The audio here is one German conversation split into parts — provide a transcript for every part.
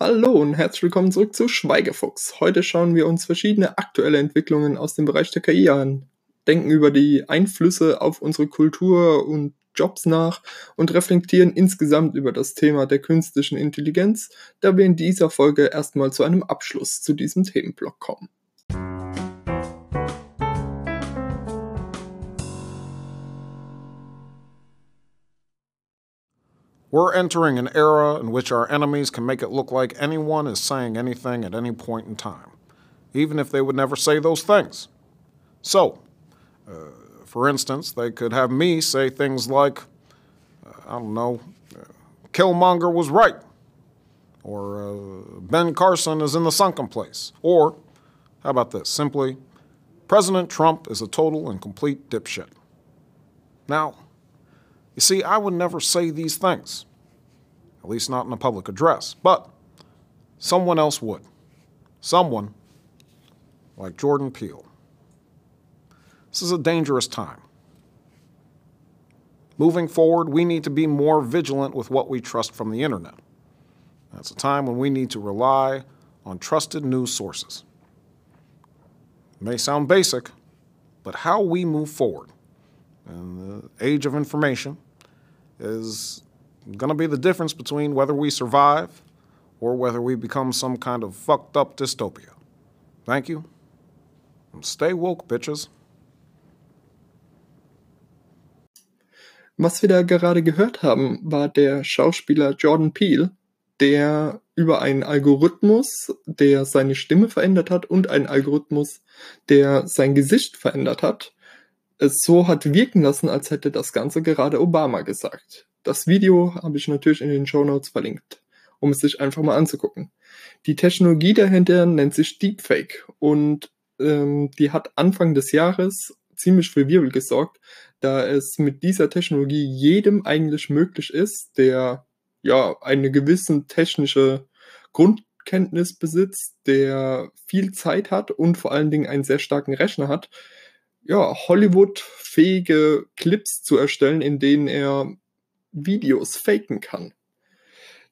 Hallo und herzlich willkommen zurück zu Schweigefuchs. Heute schauen wir uns verschiedene aktuelle Entwicklungen aus dem Bereich der KI an, denken über die Einflüsse auf unsere Kultur und Jobs nach und reflektieren insgesamt über das Thema der künstlichen Intelligenz, da wir in dieser Folge erstmal zu einem Abschluss zu diesem Themenblock kommen. We're entering an era in which our enemies can make it look like anyone is saying anything at any point in time, even if they would never say those things. So, uh, for instance, they could have me say things like, uh, I don't know, uh, Killmonger was right, or uh, Ben Carson is in the sunken place, or, how about this, simply, President Trump is a total and complete dipshit. Now, you see, I would never say these things, at least not in a public address, but someone else would. Someone like Jordan Peele. This is a dangerous time. Moving forward, we need to be more vigilant with what we trust from the internet. That's a time when we need to rely on trusted news sources. It may sound basic, but how we move forward in the age of information is going to be the difference between whether we survive or whether we become some kind of fucked up dystopia. Thank you. And stay woke, bitches. Was wir da gerade gehört haben, war der Schauspieler Jordan Peele, der über einen Algorithmus, der seine Stimme verändert hat und einen Algorithmus, der sein Gesicht verändert hat, es so hat wirken lassen, als hätte das Ganze gerade Obama gesagt. Das Video habe ich natürlich in den Show Notes verlinkt, um es sich einfach mal anzugucken. Die Technologie dahinter nennt sich Deepfake und ähm, die hat Anfang des Jahres ziemlich für Wirbel gesorgt, da es mit dieser Technologie jedem eigentlich möglich ist, der ja eine gewisse technische Grundkenntnis besitzt, der viel Zeit hat und vor allen Dingen einen sehr starken Rechner hat, ja, Hollywood-fähige Clips zu erstellen, in denen er Videos faken kann.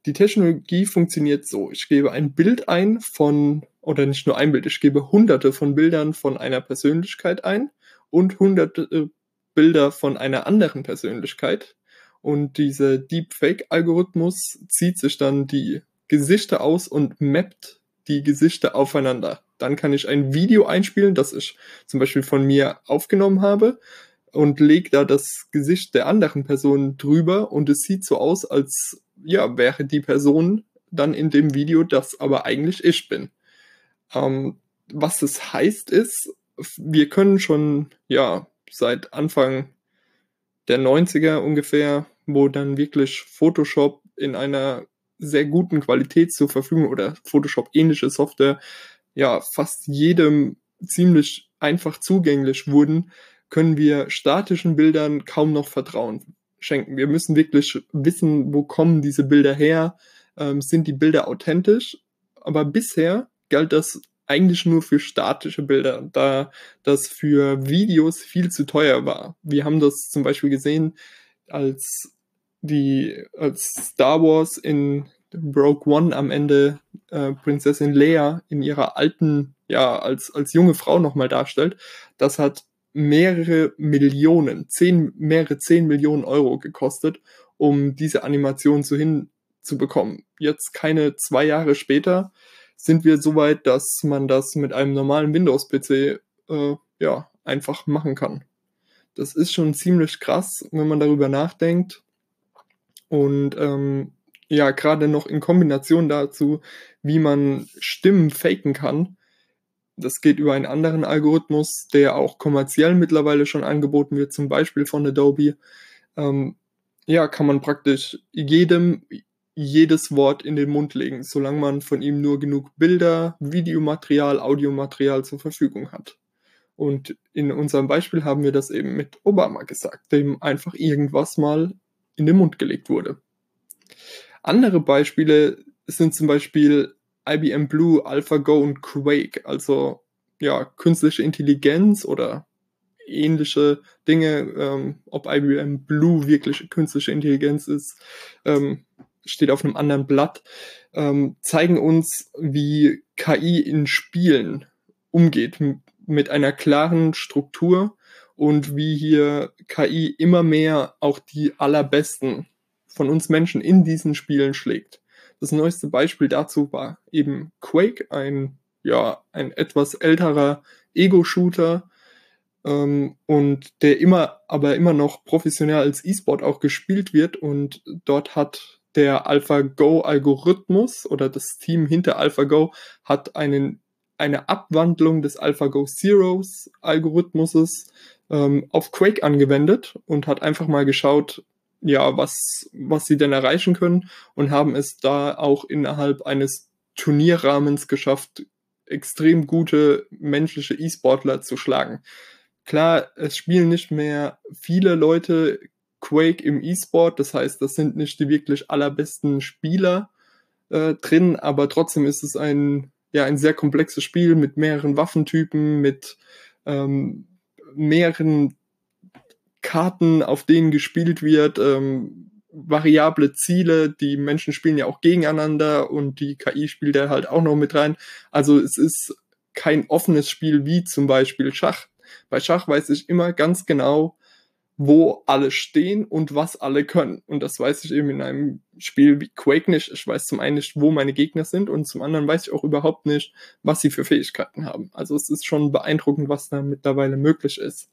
Die Technologie funktioniert so. Ich gebe ein Bild ein von, oder nicht nur ein Bild, ich gebe hunderte von Bildern von einer Persönlichkeit ein und hunderte Bilder von einer anderen Persönlichkeit. Und dieser Deepfake-Algorithmus zieht sich dann die Gesichter aus und mappt die Gesichter aufeinander. Dann kann ich ein Video einspielen, das ich zum Beispiel von mir aufgenommen habe und lege da das Gesicht der anderen Person drüber und es sieht so aus, als ja, wäre die Person dann in dem Video, das aber eigentlich ich bin. Ähm, was es heißt ist, wir können schon, ja, seit Anfang der 90er ungefähr, wo dann wirklich Photoshop in einer sehr guten Qualität zur Verfügung oder Photoshop ähnliche Software ja fast jedem ziemlich einfach zugänglich wurden, können wir statischen Bildern kaum noch Vertrauen schenken. Wir müssen wirklich wissen, wo kommen diese Bilder her, ähm, sind die Bilder authentisch. Aber bisher galt das eigentlich nur für statische Bilder, da das für Videos viel zu teuer war. Wir haben das zum Beispiel gesehen, als die als Star Wars in Broke One am Ende äh, Prinzessin Leia in ihrer alten, ja, als, als junge Frau nochmal darstellt, das hat mehrere Millionen, zehn, mehrere zehn Millionen Euro gekostet, um diese Animation zu hinzubekommen. Jetzt keine zwei Jahre später sind wir so weit, dass man das mit einem normalen Windows-PC äh, ja einfach machen kann. Das ist schon ziemlich krass, wenn man darüber nachdenkt. Und ähm, ja, gerade noch in Kombination dazu, wie man Stimmen faken kann. Das geht über einen anderen Algorithmus, der auch kommerziell mittlerweile schon angeboten wird, zum Beispiel von Adobe. Ähm, ja, kann man praktisch jedem jedes Wort in den Mund legen, solange man von ihm nur genug Bilder, Videomaterial, Audiomaterial zur Verfügung hat. Und in unserem Beispiel haben wir das eben mit Obama gesagt, dem einfach irgendwas mal in den Mund gelegt wurde. Andere Beispiele sind zum Beispiel IBM Blue, AlphaGo und Quake, also ja, künstliche Intelligenz oder ähnliche Dinge, ähm, ob IBM Blue wirklich künstliche Intelligenz ist, ähm, steht auf einem anderen Blatt, ähm, zeigen uns, wie KI in Spielen umgeht, mit einer klaren Struktur und wie hier KI immer mehr auch die allerbesten von uns Menschen in diesen Spielen schlägt. Das neueste Beispiel dazu war eben Quake, ein ja ein etwas älterer Ego-Shooter ähm, und der immer aber immer noch professionell als E-Sport auch gespielt wird und dort hat der AlphaGo Algorithmus oder das Team hinter AlphaGo hat einen eine Abwandlung des AlphaGo Zeros Algorithmuses ähm, auf Quake angewendet und hat einfach mal geschaut, ja, was, was sie denn erreichen können und haben es da auch innerhalb eines Turnierrahmens geschafft, extrem gute menschliche E-Sportler zu schlagen. Klar, es spielen nicht mehr viele Leute Quake im E-Sport, das heißt, das sind nicht die wirklich allerbesten Spieler äh, drin, aber trotzdem ist es ein, ja, ein sehr komplexes Spiel mit mehreren Waffentypen, mit ähm, mehreren Karten, auf denen gespielt wird, ähm, variable Ziele, die Menschen spielen ja auch gegeneinander und die KI spielt da halt auch noch mit rein. Also es ist kein offenes Spiel wie zum Beispiel Schach. Bei Schach weiß ich immer ganz genau, wo alle stehen und was alle können. Und das weiß ich eben in einem Spiel wie Quake nicht. Ich weiß zum einen nicht, wo meine Gegner sind und zum anderen weiß ich auch überhaupt nicht, was sie für Fähigkeiten haben. Also es ist schon beeindruckend, was da mittlerweile möglich ist.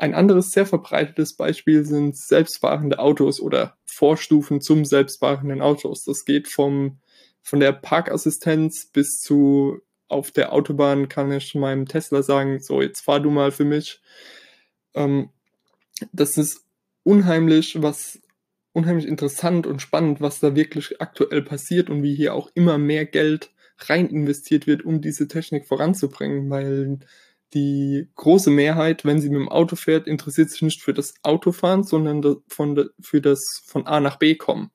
Ein anderes sehr verbreitetes Beispiel sind selbstfahrende Autos oder Vorstufen zum selbstfahrenden Autos. Das geht vom, von der Parkassistenz bis zu auf der Autobahn kann ich meinem Tesla sagen, so jetzt fahr du mal für mich. Ähm, das ist unheimlich, was unheimlich interessant und spannend, was da wirklich aktuell passiert und wie hier auch immer mehr Geld rein investiert wird, um diese Technik voranzubringen, weil die große Mehrheit, wenn sie mit dem Auto fährt, interessiert sich nicht für das Autofahren, sondern von, für das von A nach B kommen.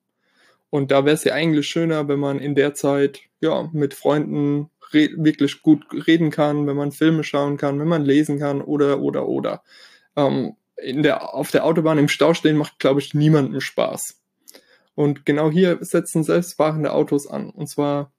Und da wäre es ja eigentlich schöner, wenn man in der Zeit ja mit Freunden wirklich gut reden kann, wenn man Filme schauen kann, wenn man lesen kann oder oder oder. Ähm, in der, auf der Autobahn im Stau stehen macht, glaube ich, niemandem Spaß. Und genau hier setzen selbstfahrende Autos an. Und zwar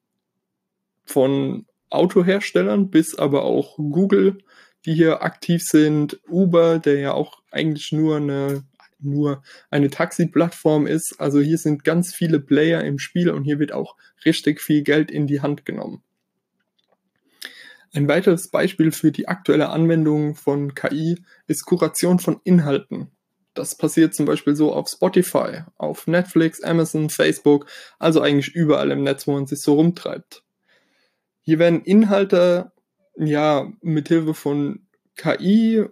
von Autoherstellern bis aber auch Google, die hier aktiv sind, Uber, der ja auch eigentlich nur eine nur eine Taxi-Plattform ist. Also hier sind ganz viele Player im Spiel und hier wird auch richtig viel Geld in die Hand genommen. Ein weiteres Beispiel für die aktuelle Anwendung von KI ist Kuration von Inhalten. Das passiert zum Beispiel so auf Spotify, auf Netflix, Amazon, Facebook, also eigentlich überall im Netz, wo man sich so rumtreibt. Hier werden Inhalte ja mithilfe von KI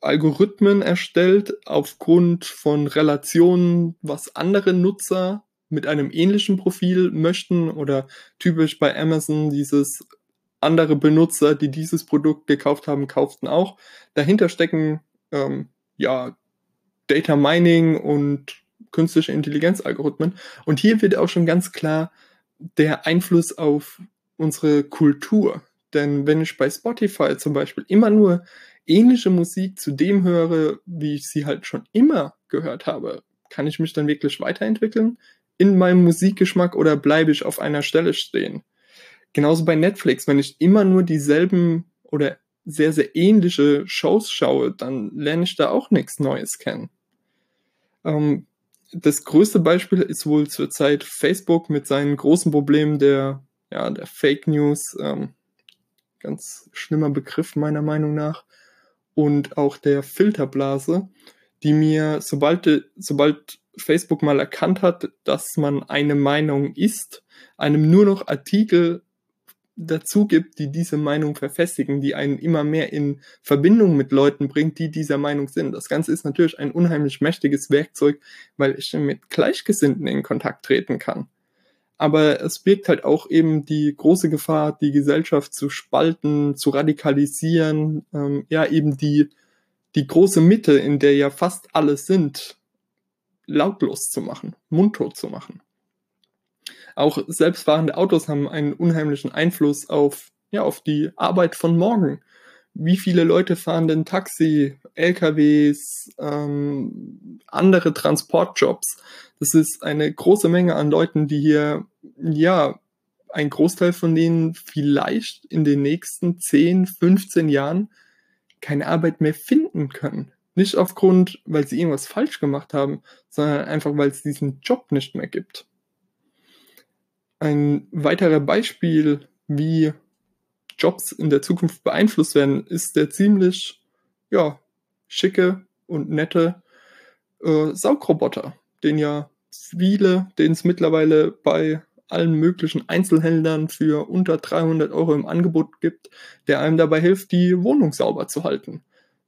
Algorithmen erstellt aufgrund von Relationen, was andere Nutzer mit einem ähnlichen Profil möchten oder typisch bei Amazon dieses andere Benutzer, die dieses Produkt gekauft haben, kauften auch. Dahinter stecken ähm, ja Data Mining und künstliche Intelligenzalgorithmen. Und hier wird auch schon ganz klar der Einfluss auf unsere Kultur. Denn wenn ich bei Spotify zum Beispiel immer nur ähnliche Musik zu dem höre, wie ich sie halt schon immer gehört habe, kann ich mich dann wirklich weiterentwickeln in meinem Musikgeschmack oder bleibe ich auf einer Stelle stehen? Genauso bei Netflix, wenn ich immer nur dieselben oder sehr, sehr ähnliche Shows schaue, dann lerne ich da auch nichts Neues kennen. Ähm, das größte Beispiel ist wohl zurzeit Facebook mit seinen großen Problemen der, ja, der Fake News, ähm, ganz schlimmer Begriff meiner Meinung nach, und auch der Filterblase, die mir, sobald, sobald Facebook mal erkannt hat, dass man eine Meinung ist, einem nur noch Artikel dazu gibt, die diese Meinung verfestigen, die einen immer mehr in Verbindung mit Leuten bringt, die dieser Meinung sind. Das Ganze ist natürlich ein unheimlich mächtiges Werkzeug, weil ich mit Gleichgesinnten in Kontakt treten kann. Aber es birgt halt auch eben die große Gefahr, die Gesellschaft zu spalten, zu radikalisieren, ähm, ja eben die, die große Mitte, in der ja fast alle sind, lautlos zu machen, mundtot zu machen. Auch selbstfahrende Autos haben einen unheimlichen Einfluss auf, ja, auf die Arbeit von morgen. Wie viele Leute fahren denn Taxi, LKWs, ähm, andere Transportjobs? Das ist eine große Menge an Leuten, die hier, ja, ein Großteil von denen vielleicht in den nächsten 10, 15 Jahren keine Arbeit mehr finden können. Nicht aufgrund, weil sie irgendwas falsch gemacht haben, sondern einfach, weil es diesen Job nicht mehr gibt. Ein weiterer Beispiel, wie Jobs in der Zukunft beeinflusst werden, ist der ziemlich, ja, schicke und nette äh, Saugroboter, den ja viele, den es mittlerweile bei allen möglichen Einzelhändlern für unter 300 Euro im Angebot gibt, der einem dabei hilft, die Wohnung sauber zu halten.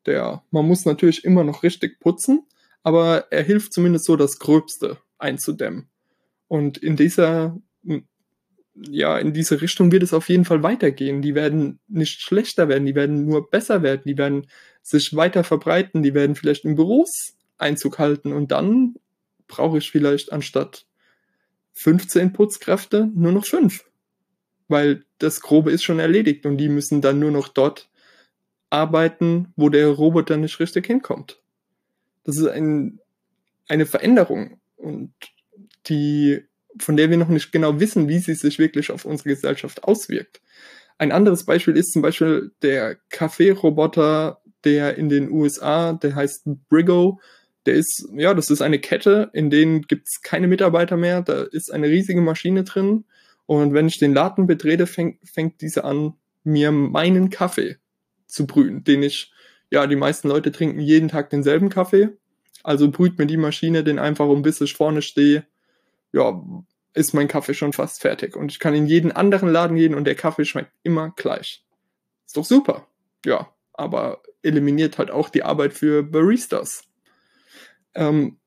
Der, man muss natürlich immer noch richtig putzen, aber er hilft zumindest so, das Gröbste einzudämmen. Und in dieser ja, in diese Richtung wird es auf jeden Fall weitergehen. Die werden nicht schlechter werden, die werden nur besser werden, die werden sich weiter verbreiten, die werden vielleicht in Büros Einzug halten und dann brauche ich vielleicht anstatt 15 Putzkräfte nur noch 5. Weil das Grobe ist schon erledigt und die müssen dann nur noch dort arbeiten, wo der Roboter nicht richtig hinkommt. Das ist ein, eine Veränderung und die von der wir noch nicht genau wissen, wie sie sich wirklich auf unsere Gesellschaft auswirkt. Ein anderes Beispiel ist zum Beispiel der Kaffeeroboter, der in den USA, der heißt Brigo. Der ist, ja, das ist eine Kette, in denen gibt's keine Mitarbeiter mehr. Da ist eine riesige Maschine drin. Und wenn ich den Laden betrete, fängt, fängt diese an, mir meinen Kaffee zu brühen, den ich, ja, die meisten Leute trinken jeden Tag denselben Kaffee. Also brüht mir die Maschine den einfach um, bis ich vorne stehe ja, ist mein Kaffee schon fast fertig. Und ich kann in jeden anderen Laden gehen und der Kaffee schmeckt immer gleich. Ist doch super. Ja, aber eliminiert halt auch die Arbeit für Baristas. Ähm,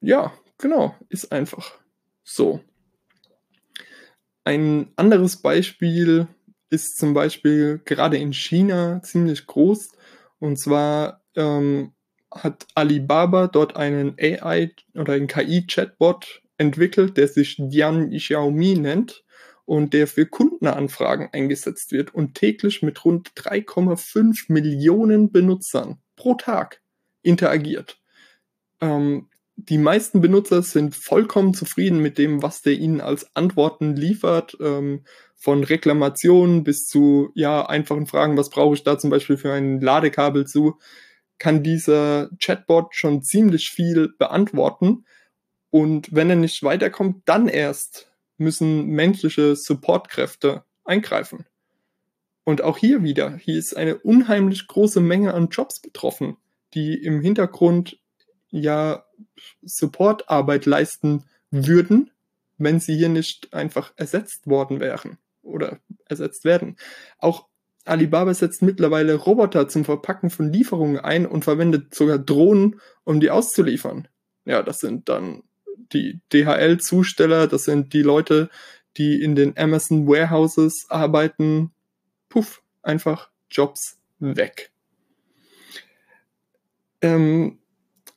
ja, genau, ist einfach so. Ein anderes Beispiel ist zum Beispiel gerade in China ziemlich groß. Und zwar ähm, hat Alibaba dort einen AI oder einen KI-Chatbot entwickelt, der sich Dian Xiaomi nennt und der für Kundenanfragen eingesetzt wird und täglich mit rund 3,5 Millionen Benutzern pro Tag interagiert. Ähm, die meisten Benutzer sind vollkommen zufrieden mit dem, was der ihnen als Antworten liefert, ähm, von Reklamationen bis zu ja einfachen Fragen, was brauche ich da zum Beispiel für ein Ladekabel zu kann dieser Chatbot schon ziemlich viel beantworten. Und wenn er nicht weiterkommt, dann erst müssen menschliche Supportkräfte eingreifen. Und auch hier wieder, hier ist eine unheimlich große Menge an Jobs betroffen, die im Hintergrund ja Supportarbeit leisten würden, wenn sie hier nicht einfach ersetzt worden wären oder ersetzt werden. Auch Alibaba setzt mittlerweile Roboter zum Verpacken von Lieferungen ein und verwendet sogar Drohnen, um die auszuliefern. Ja, das sind dann die DHL-Zusteller, das sind die Leute, die in den Amazon Warehouses arbeiten. Puff, einfach Jobs weg. Ähm,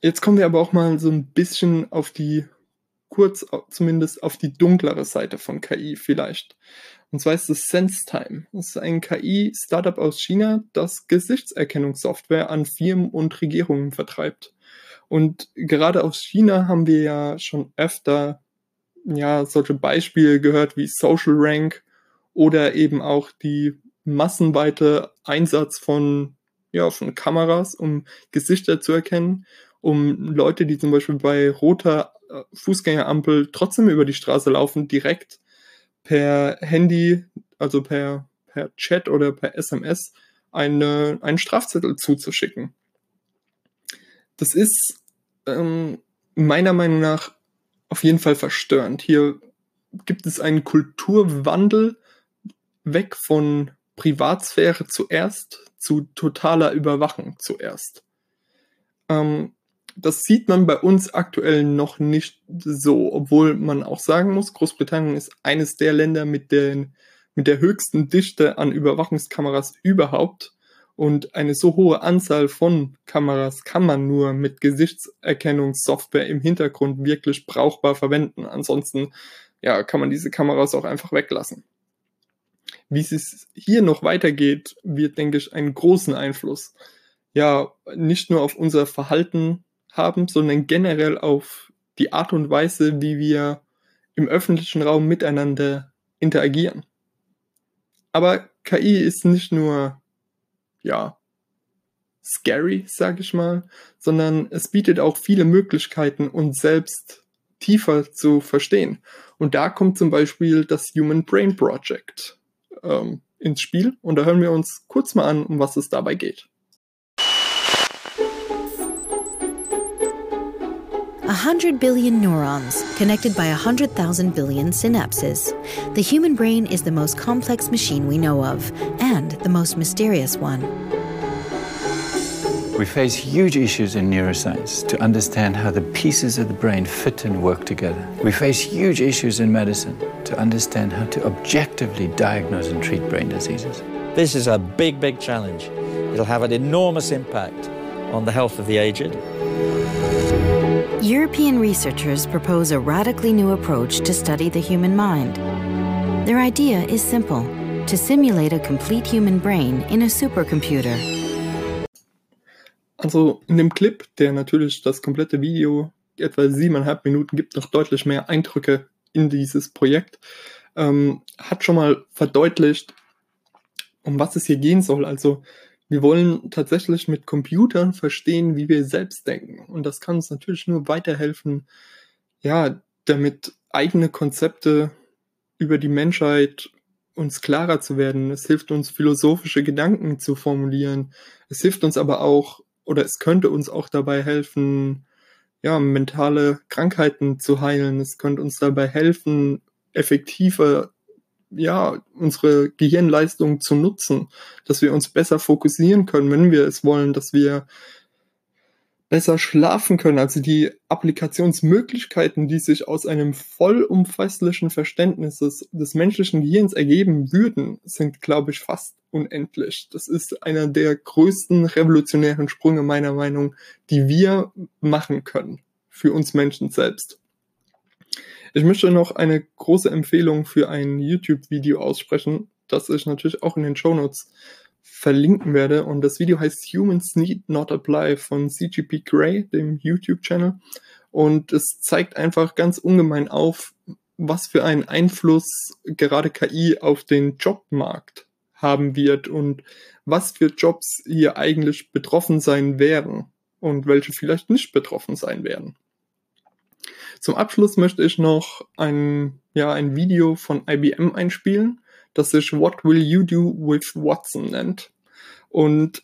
jetzt kommen wir aber auch mal so ein bisschen auf die, kurz zumindest auf die dunklere Seite von KI vielleicht. Und zwar ist es SenseTime. Das ist ein KI-Startup aus China, das Gesichtserkennungssoftware an Firmen und Regierungen vertreibt. Und gerade aus China haben wir ja schon öfter ja solche Beispiele gehört wie Social Rank oder eben auch die massenweite Einsatz von ja von Kameras, um Gesichter zu erkennen, um Leute, die zum Beispiel bei roter äh, Fußgängerampel trotzdem über die Straße laufen, direkt per Handy, also per, per Chat oder per SMS eine, einen Strafzettel zuzuschicken. Das ist ähm, meiner Meinung nach auf jeden Fall verstörend. Hier gibt es einen Kulturwandel weg von Privatsphäre zuerst zu totaler Überwachung zuerst. Ähm, das sieht man bei uns aktuell noch nicht so, obwohl man auch sagen muss, Großbritannien ist eines der Länder mit, den, mit der höchsten Dichte an Überwachungskameras überhaupt. Und eine so hohe Anzahl von Kameras kann man nur mit Gesichtserkennungssoftware im Hintergrund wirklich brauchbar verwenden. Ansonsten ja, kann man diese Kameras auch einfach weglassen. Wie es hier noch weitergeht, wird, denke ich, einen großen Einfluss, ja, nicht nur auf unser Verhalten haben, sondern generell auf die Art und Weise, wie wir im öffentlichen Raum miteinander interagieren. Aber KI ist nicht nur, ja, scary, sag ich mal, sondern es bietet auch viele Möglichkeiten, uns selbst tiefer zu verstehen. Und da kommt zum Beispiel das Human Brain Project ähm, ins Spiel. Und da hören wir uns kurz mal an, um was es dabei geht. A hundred billion neurons connected by a hundred thousand billion synapses. The human brain is the most complex machine we know of and the most mysterious one. We face huge issues in neuroscience to understand how the pieces of the brain fit and work together. We face huge issues in medicine to understand how to objectively diagnose and treat brain diseases. This is a big, big challenge. It'll have an enormous impact on the health of the aged. European researchers propose a radically new approach to study the human mind. Their idea is simple to simulate a complete human brain in a supercomputer. Also in dem Clip, der natürlich das komplette Video etwa siebeneinhalb Minuten gibt, noch deutlich mehr Eindrücke in dieses Projekt, ähm, hat schon mal verdeutlicht, um was es hier gehen soll. Also wir wollen tatsächlich mit Computern verstehen, wie wir selbst denken. Und das kann uns natürlich nur weiterhelfen, ja, damit eigene Konzepte über die Menschheit uns klarer zu werden. Es hilft uns, philosophische Gedanken zu formulieren. Es hilft uns aber auch, oder es könnte uns auch dabei helfen, ja, mentale Krankheiten zu heilen. Es könnte uns dabei helfen, effektiver, ja, unsere Gehirnleistung zu nutzen, dass wir uns besser fokussieren können, wenn wir es wollen, dass wir besser schlafen können. Also die Applikationsmöglichkeiten, die sich aus einem vollumfasslichen Verständnis des, des menschlichen Gehirns ergeben würden, sind, glaube ich, fast unendlich. Das ist einer der größten revolutionären Sprünge meiner Meinung, die wir machen können für uns Menschen selbst. Ich möchte noch eine große Empfehlung für ein YouTube-Video aussprechen, das ich natürlich auch in den Show Notes verlinken werde. Und das Video heißt Humans Need Not Apply von CGP Grey, dem YouTube-Channel. Und es zeigt einfach ganz ungemein auf, was für einen Einfluss gerade KI auf den Jobmarkt haben wird und was für Jobs hier eigentlich betroffen sein werden und welche vielleicht nicht betroffen sein werden. Zum Abschluss möchte ich noch ein, ja, ein Video von IBM einspielen, das sich What Will You Do with Watson nennt. Und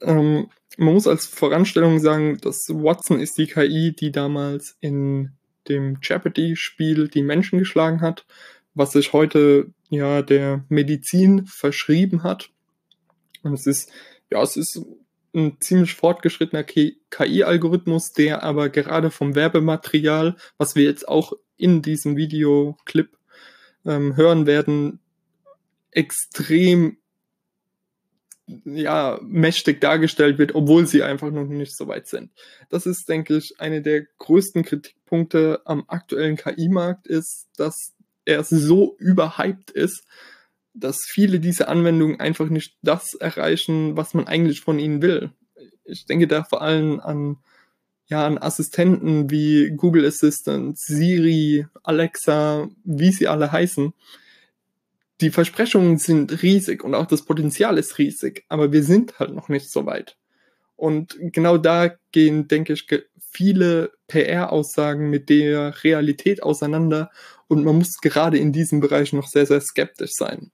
ähm, man muss als Voranstellung sagen, dass Watson ist die KI, die damals in dem Jeopardy-Spiel die Menschen geschlagen hat, was sich heute ja der Medizin verschrieben hat. Und es ist, ja, es ist ein ziemlich fortgeschrittener KI-Algorithmus, der aber gerade vom Werbematerial, was wir jetzt auch in diesem Videoclip ähm, hören werden, extrem ja, mächtig dargestellt wird, obwohl sie einfach noch nicht so weit sind. Das ist, denke ich, eine der größten Kritikpunkte am aktuellen KI-Markt ist, dass er so überhyped ist, dass viele dieser Anwendungen einfach nicht das erreichen, was man eigentlich von ihnen will. Ich denke da vor allem an, ja, an Assistenten wie Google Assistant, Siri, Alexa, wie sie alle heißen. Die Versprechungen sind riesig und auch das Potenzial ist riesig, aber wir sind halt noch nicht so weit. Und genau da gehen, denke ich, viele PR-Aussagen mit der Realität auseinander und man muss gerade in diesem Bereich noch sehr, sehr skeptisch sein.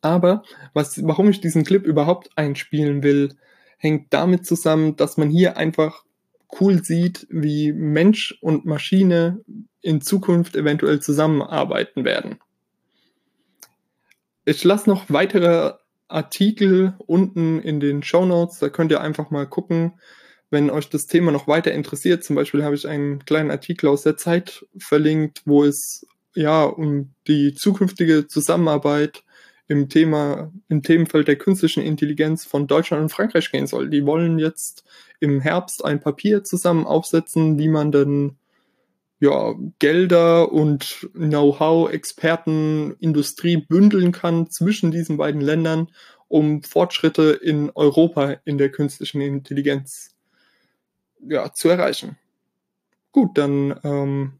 Aber was, warum ich diesen Clip überhaupt einspielen will, hängt damit zusammen, dass man hier einfach cool sieht, wie Mensch und Maschine in Zukunft eventuell zusammenarbeiten werden. Ich lasse noch weitere Artikel unten in den Show Notes, da könnt ihr einfach mal gucken, wenn euch das Thema noch weiter interessiert. Zum Beispiel habe ich einen kleinen Artikel aus der Zeit verlinkt, wo es ja um die zukünftige Zusammenarbeit im Thema, im Themenfeld der künstlichen Intelligenz von Deutschland und Frankreich gehen soll. Die wollen jetzt im Herbst ein Papier zusammen aufsetzen, wie man dann ja, Gelder und Know-how, Experten, Industrie bündeln kann zwischen diesen beiden Ländern, um Fortschritte in Europa in der künstlichen Intelligenz ja, zu erreichen. Gut, dann ähm,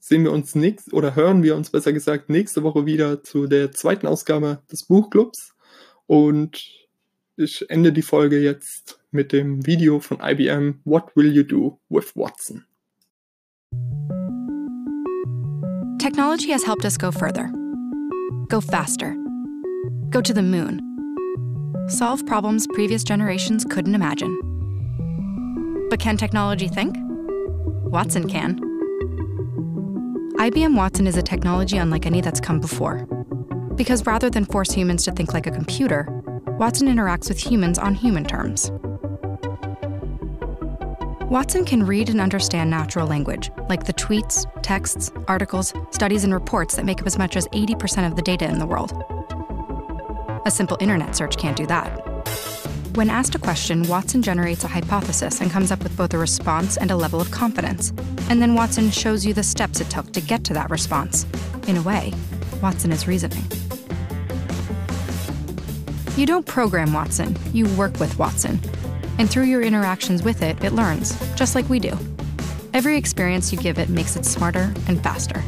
sehen wir uns nächst oder hören wir uns besser gesagt nächste Woche wieder zu der zweiten Ausgabe des Buchclubs und ich ende die Folge jetzt mit dem Video von IBM What Will You Do with Watson? Technology has helped us go further, go faster, go to the moon, solve problems previous generations couldn't imagine. But can technology think? Watson can. IBM Watson is a technology unlike any that's come before. Because rather than force humans to think like a computer, Watson interacts with humans on human terms. Watson can read and understand natural language, like the tweets, texts, articles, studies, and reports that make up as much as 80% of the data in the world. A simple internet search can't do that. When asked a question, Watson generates a hypothesis and comes up with both a response and a level of confidence. And then Watson shows you the steps it took to get to that response. In a way, Watson is reasoning. You don't program Watson, you work with Watson. And through your interactions with it, it learns, just like we do. Every experience you give it makes it smarter and faster.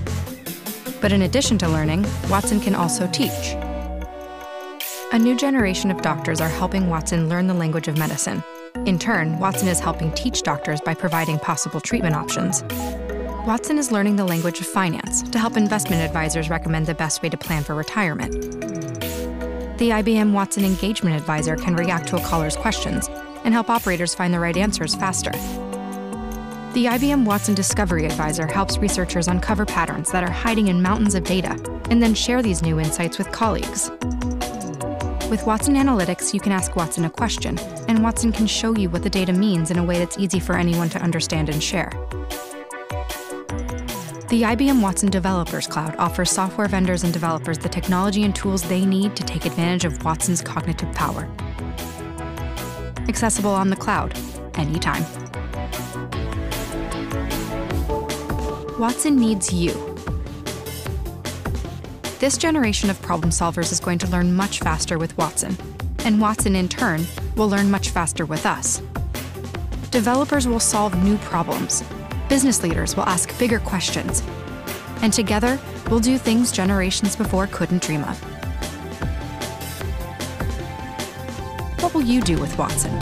But in addition to learning, Watson can also teach. A new generation of doctors are helping Watson learn the language of medicine. In turn, Watson is helping teach doctors by providing possible treatment options. Watson is learning the language of finance to help investment advisors recommend the best way to plan for retirement. The IBM Watson Engagement Advisor can react to a caller's questions and help operators find the right answers faster. The IBM Watson Discovery Advisor helps researchers uncover patterns that are hiding in mountains of data and then share these new insights with colleagues. With Watson Analytics, you can ask Watson a question, and Watson can show you what the data means in a way that's easy for anyone to understand and share. The IBM Watson Developers Cloud offers software vendors and developers the technology and tools they need to take advantage of Watson's cognitive power. Accessible on the cloud, anytime. Watson needs you. This generation of problem solvers is going to learn much faster with Watson, and Watson in turn will learn much faster with us. Developers will solve new problems, business leaders will ask bigger questions, and together we'll do things generations before couldn't dream of. What will you do with Watson?